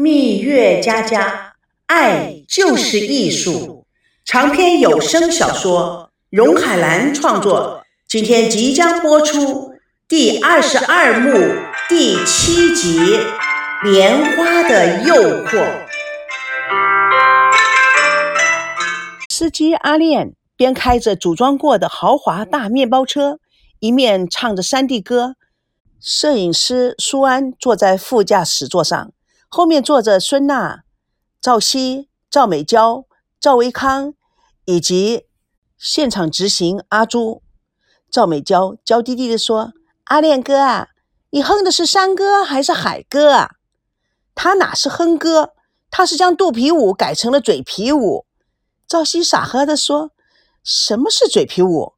蜜月佳佳，爱就是艺术。长篇有声小说，荣海兰创作，今天即将播出第二十二幕第七集《莲花的诱惑》。司机阿炼边开着组装过的豪华大面包车，一面唱着山地歌。摄影师苏安坐在副驾驶座上，后面坐着孙娜、赵熙、赵美娇、赵维康以及现场执行阿朱。赵美娇娇滴滴地说：“阿恋哥啊，你哼的是山歌还是海歌啊？”他哪是哼歌，他是将肚皮舞改成了嘴皮舞。赵熙傻呵地说：“什么是嘴皮舞？”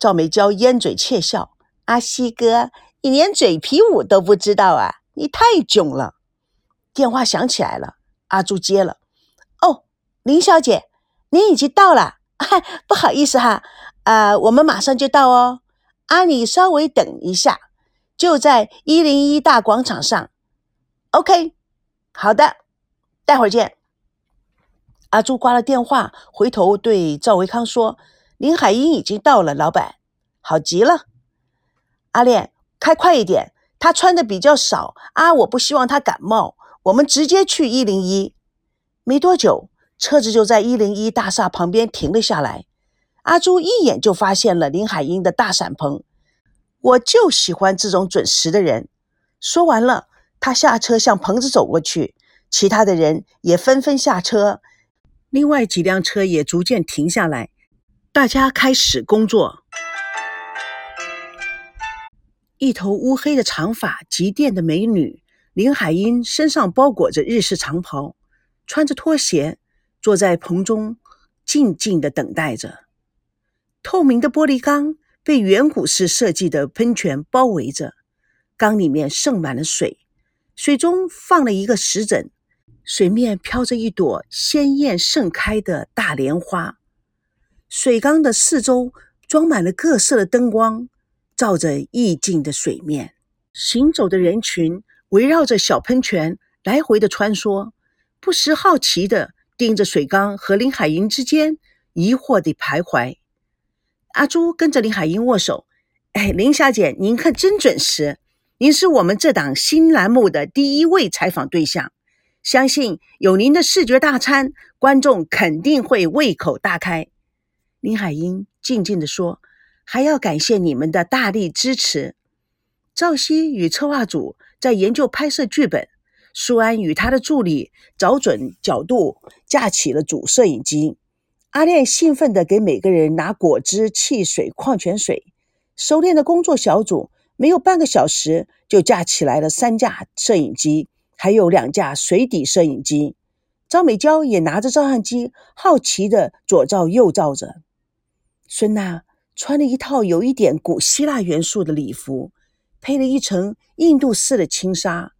赵美娇掩嘴窃笑：“阿西哥。”你连嘴皮舞都不知道啊！你太囧了。电话响起来了，阿朱接了。哦，林小姐，您已经到了。不好意思哈，呃，我们马上就到哦。啊，你稍微等一下，就在一零一大广场上。OK，好的，待会儿见。阿朱挂了电话，回头对赵维康说：“林海音已经到了，老板，好极了。”阿练。开快一点，他穿的比较少啊，我不希望他感冒。我们直接去一零一。没多久，车子就在一零一大厦旁边停了下来。阿朱一眼就发现了林海音的大伞棚，我就喜欢这种准时的人。说完了，他下车向棚子走过去，其他的人也纷纷下车，另外几辆车也逐渐停下来，大家开始工作。一头乌黑的长发，极电的美女林海音身上包裹着日式长袍，穿着拖鞋，坐在棚中，静静的等待着。透明的玻璃缸被远古式设计的喷泉包围着，缸里面盛满了水，水中放了一个石枕，水面飘着一朵鲜艳盛开的大莲花，水缸的四周装满了各色的灯光。照着意境的水面，行走的人群围绕着小喷泉来回的穿梭，不时好奇的盯着水缸和林海音之间，疑惑地徘徊。阿朱跟着林海音握手：“哎，林小姐，您可真准时！您是我们这档新栏目的第一位采访对象，相信有您的视觉大餐，观众肯定会胃口大开。”林海音静静地说。还要感谢你们的大力支持。赵熙与策划组在研究拍摄剧本，苏安与他的助理找准角度，架起了主摄影机。阿炼兴奋地给每个人拿果汁、汽水、矿泉水。熟练的工作小组没有半个小时就架起来了三架摄影机，还有两架水底摄影机。张美娇也拿着照相机，好奇地左照右照着。孙娜。穿了一套有一点古希腊元素的礼服，配了一层印度式的轻纱。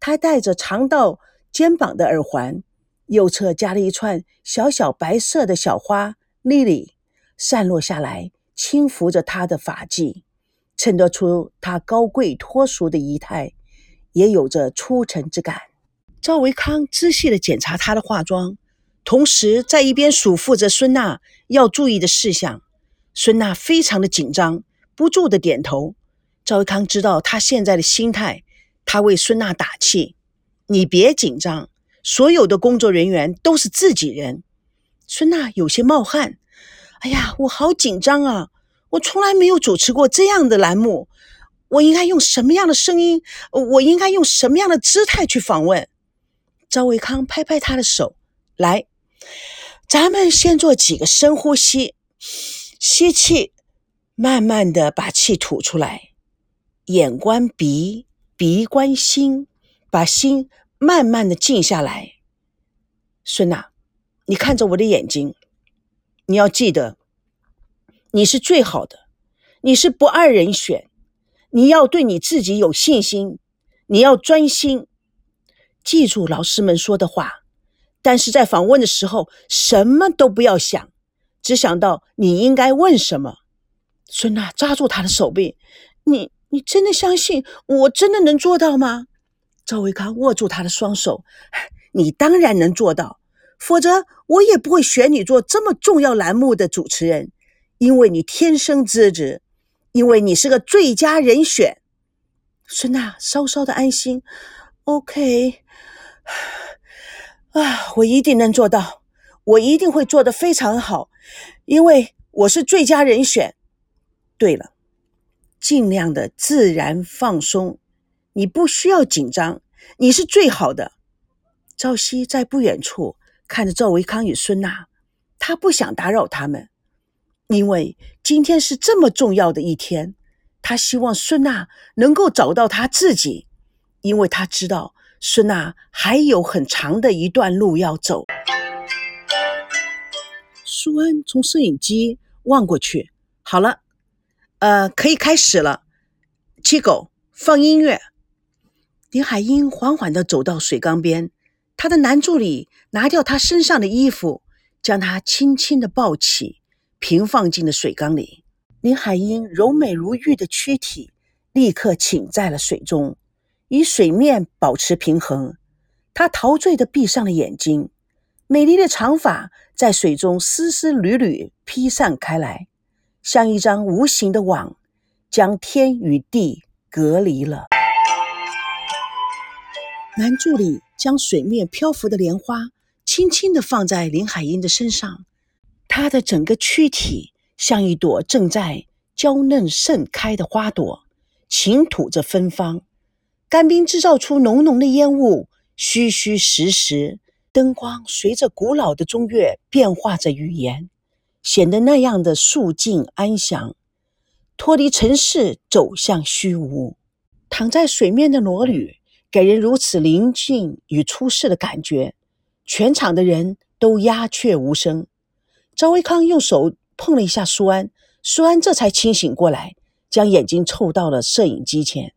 她戴着长到肩膀的耳环，右侧加了一串小小白色的小花莉莉散落下来，轻拂着她的发髻，衬托出她高贵脱俗的仪态，也有着出尘之感。赵维康仔细地检查她的化妆，同时在一边嘱咐着孙娜要注意的事项。孙娜非常的紧张，不住的点头。赵维康知道他现在的心态，他为孙娜打气：“你别紧张，所有的工作人员都是自己人。”孙娜有些冒汗：“哎呀，我好紧张啊！我从来没有主持过这样的栏目，我应该用什么样的声音？我应该用什么样的姿态去访问？”赵维康拍拍他的手：“来，咱们先做几个深呼吸。”吸气，慢慢的把气吐出来。眼观鼻，鼻观心，把心慢慢的静下来。孙娜，你看着我的眼睛，你要记得，你是最好的，你是不二人选。你要对你自己有信心，你要专心，记住老师们说的话。但是在访问的时候，什么都不要想。只想到你应该问什么，孙娜抓住他的手臂，你你真的相信我真的能做到吗？赵维康握住他的双手：“你当然能做到，否则我也不会选你做这么重要栏目的主持人，因为你天生资质，因为你是个最佳人选。”孙娜稍稍的安心：“OK，啊，我一定能做到，我一定会做得非常好，因为我是最佳人选。对了，尽量的自然放松。”你不需要紧张，你是最好的。赵熙在不远处看着赵维康与孙娜，他不想打扰他们，因为今天是这么重要的一天。他希望孙娜能够找到他自己，因为他知道孙娜还有很长的一段路要走。苏安从摄影机望过去，好了，呃，可以开始了。七狗，放音乐。林海音缓缓地走到水缸边，他的男助理拿掉他身上的衣服，将他轻轻地抱起，平放进了水缸里。林海音柔美如玉的躯体立刻浸在了水中，与水面保持平衡。她陶醉地闭上了眼睛，美丽的长发在水中丝丝缕缕披散开来，像一张无形的网，将天与地隔离了。男助理将水面漂浮的莲花轻轻地放在林海音的身上，她的整个躯体像一朵正在娇嫩盛开的花朵，倾吐着芬芳。干冰制造出浓浓的烟雾，虚虚实实。灯光随着古老的中乐变化着语言，显得那样的肃静安详。脱离尘世，走向虚无。躺在水面的裸女。给人如此宁静与出世的感觉，全场的人都鸦雀无声。赵维康用手碰了一下苏安，苏安这才清醒过来，将眼睛凑到了摄影机前。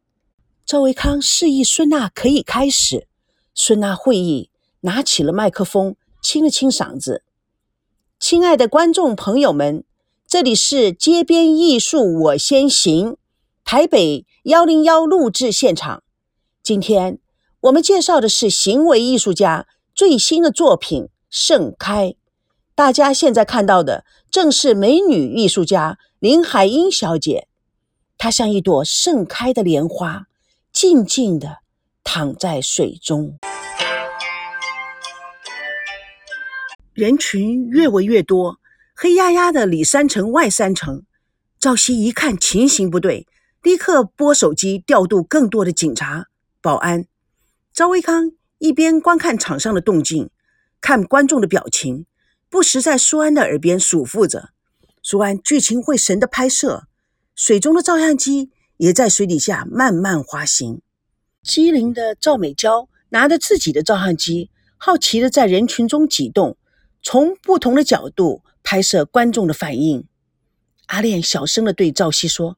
赵维康示意孙娜可以开始。孙娜会意，拿起了麦克风，清了清嗓子：“亲爱的观众朋友们，这里是街边艺术我先行，台北幺零幺录制现场。”今天我们介绍的是行为艺术家最新的作品《盛开》。大家现在看到的正是美女艺术家林海音小姐，她像一朵盛开的莲花，静静地躺在水中。人群越围越多，黑压压的里三层外三层。赵熙一看情形不对，立刻拨手机调度更多的警察。保安赵维康一边观看场上的动静，看观众的表情，不时在苏安的耳边嘱咐着。苏安聚精会神的拍摄，水中的照相机也在水底下慢慢滑行。机灵的赵美娇拿着自己的照相机，好奇的在人群中挤动，从不同的角度拍摄观众的反应。阿恋小声的对赵熙说：“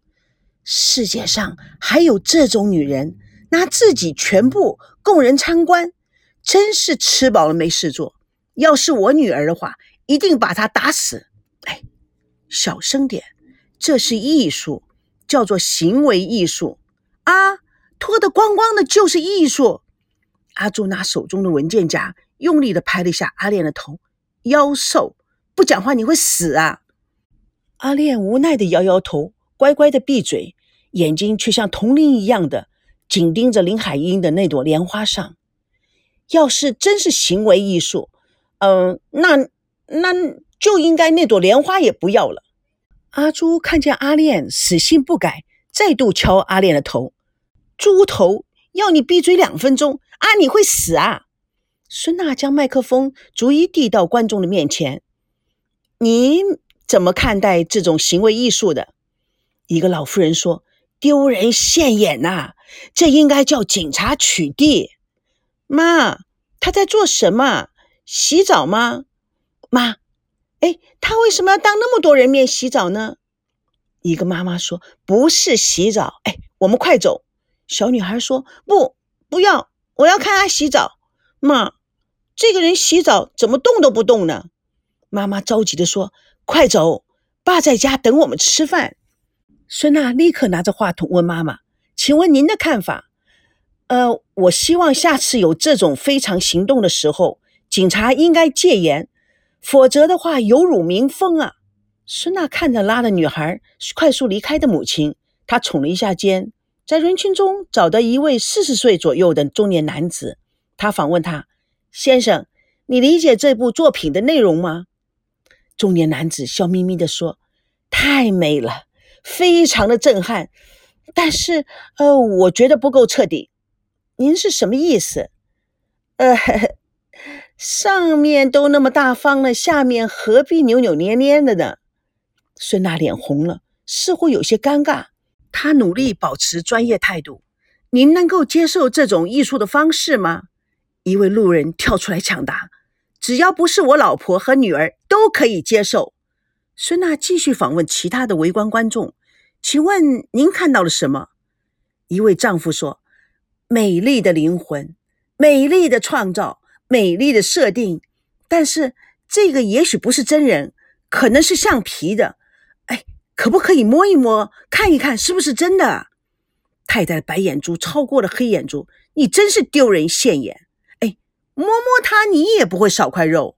世界上还有这种女人。”拿自己全部供人参观，真是吃饱了没事做。要是我女儿的话，一定把她打死。哎，小声点，这是艺术，叫做行为艺术啊！脱得光光的就是艺术。阿朱拿手中的文件夹用力的拍了一下阿恋的头，妖兽，不讲话你会死啊！阿恋无奈的摇摇头，乖乖的闭嘴，眼睛却像铜铃一样的。紧盯着林海音的那朵莲花上，要是真是行为艺术，嗯，那那就应该那朵莲花也不要了。阿朱看见阿恋死性不改，再度敲阿恋的头：“猪头，要你闭嘴两分钟啊，你会死啊！”孙娜将麦克风逐一递到观众的面前：“您怎么看待这种行为艺术的？”一个老妇人说。丢人现眼呐！这应该叫警察取缔。妈，他在做什么？洗澡吗？妈，哎，他为什么要当那么多人面洗澡呢？一个妈妈说：“不是洗澡。”哎，我们快走。小女孩说：“不，不要，我要看他洗澡。”妈，这个人洗澡怎么动都不动呢？妈妈着急的说：“快走，爸在家等我们吃饭。”孙娜立刻拿着话筒问妈妈：“请问您的看法？”呃，我希望下次有这种非常行动的时候，警察应该戒严，否则的话有辱民风啊。孙娜看着拉着女孩快速离开的母亲，她耸了一下肩，在人群中找到一位四十岁左右的中年男子，他访问他：“先生，你理解这部作品的内容吗？”中年男子笑眯眯地说：“太美了，非常的震撼，但是，呃，我觉得不够彻底。您是什么意思？呃，上面都那么大方了，下面何必扭扭捏捏的呢？”孙娜脸红了，似乎有些尴尬。她努力保持专业态度：“您能够接受这种艺术的方式吗？”一位路人跳出来抢答：“只要不是我老婆和女儿，都可以接受。”孙娜继续访问其他的围观观众：“请问您看到了什么？”一位丈夫说：“美丽的灵魂，美丽的创造，美丽的设定。但是这个也许不是真人，可能是橡皮的。”哎可不可以摸一摸，看一看是不是真的？太太的白眼珠超过了黑眼珠，你真是丢人现眼！摸摸它，你也不会少块肉。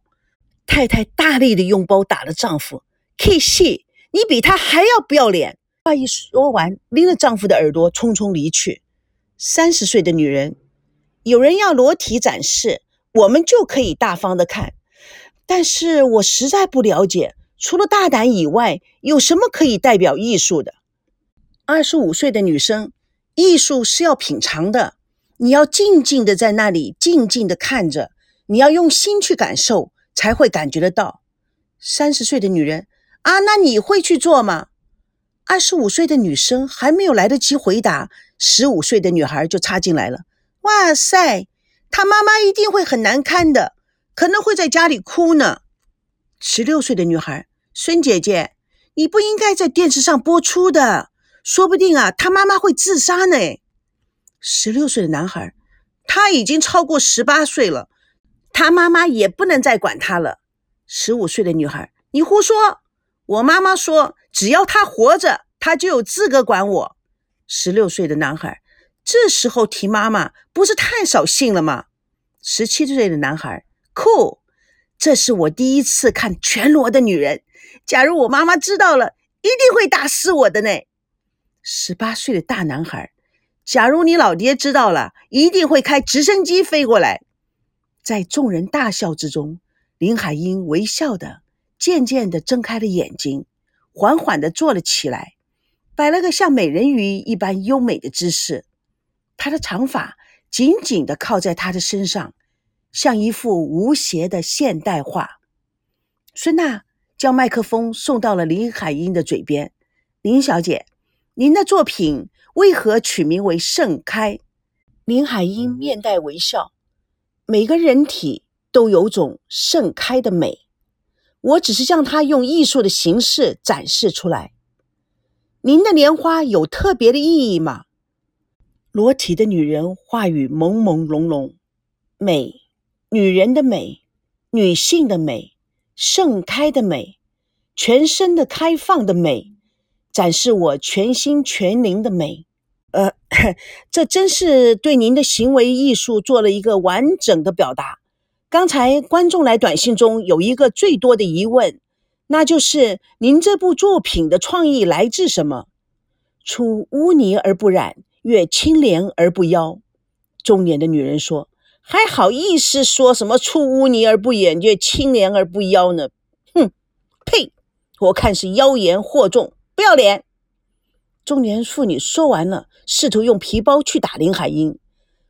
太太大力的用包打了丈夫，K 西，你比他还要不要脸！话一说完，拎着丈夫的耳朵匆匆离去。三十岁的女人，有人要裸体展示，我们就可以大方的看，但是我实在不了解。除了大胆以外，有什么可以代表艺术的？二十五岁的女生，艺术是要品尝的，你要静静的在那里静静的看着，你要用心去感受，才会感觉得到。三十岁的女人啊，那你会去做吗？二十五岁的女生还没有来得及回答，十五岁的女孩就插进来了。哇塞，她妈妈一定会很难堪的，可能会在家里哭呢。十六岁的女孩。孙姐姐，你不应该在电视上播出的，说不定啊，他妈妈会自杀呢。十六岁的男孩，他已经超过十八岁了，他妈妈也不能再管他了。十五岁的女孩，你胡说！我妈妈说，只要他活着，他就有资格管我。十六岁的男孩，这时候提妈妈，不是太扫兴了吗？十七岁的男孩，酷，这是我第一次看全裸的女人。假如我妈妈知道了，一定会打死我的呢。十八岁的大男孩，假如你老爹知道了，一定会开直升机飞过来。在众人大笑之中，林海音微笑的，渐渐的睁开了眼睛，缓缓的坐了起来，摆了个像美人鱼一般优美的姿势。她的长发紧紧的靠在她的身上，像一幅无邪的现代画。孙娜。将麦克风送到了林海音的嘴边。林小姐，您的作品为何取名为《盛开》？林海音面带微笑。每个人体都有种盛开的美，我只是将它用艺术的形式展示出来。您的莲花有特别的意义吗？裸体的女人话语朦朦胧胧。美，女人的美，女性的美。盛开的美，全身的开放的美，展示我全心全灵的美。呃，这真是对您的行为艺术做了一个完整的表达。刚才观众来短信中有一个最多的疑问，那就是您这部作品的创意来自什么？出污泥而不染，越清廉而不妖。中年的女人说。还好意思说什么出污泥而不染，越清廉而不妖呢？哼，呸！我看是妖言惑众，不要脸！中年妇女说完了，试图用皮包去打林海音。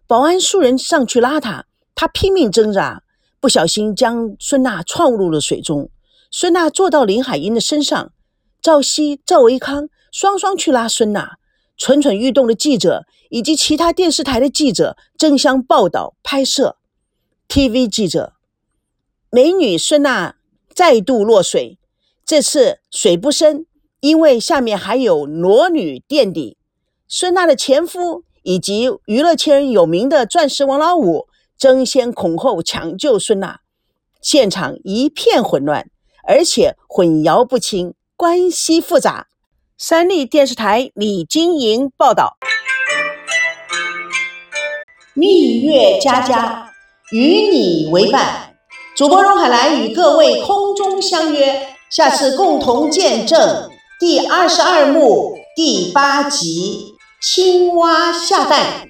保安数人上去拉他，他拼命挣扎，不小心将孙娜撞入了水中。孙娜坐到林海音的身上，赵熙、赵维康双双去拉孙娜。蠢蠢欲动的记者以及其他电视台的记者争相报道拍摄。TV 记者，美女孙娜再度落水，这次水不深，因为下面还有裸女垫底，孙娜的前夫以及娱乐圈有名的钻石王老五争先恐后抢救孙娜，现场一片混乱，而且混淆不清，关系复杂。三立电视台李晶莹报道。蜜月佳佳，与你为伴。主播荣海兰与各位空中相约，下次共同见证。第二十二幕第八集青蛙下蛋。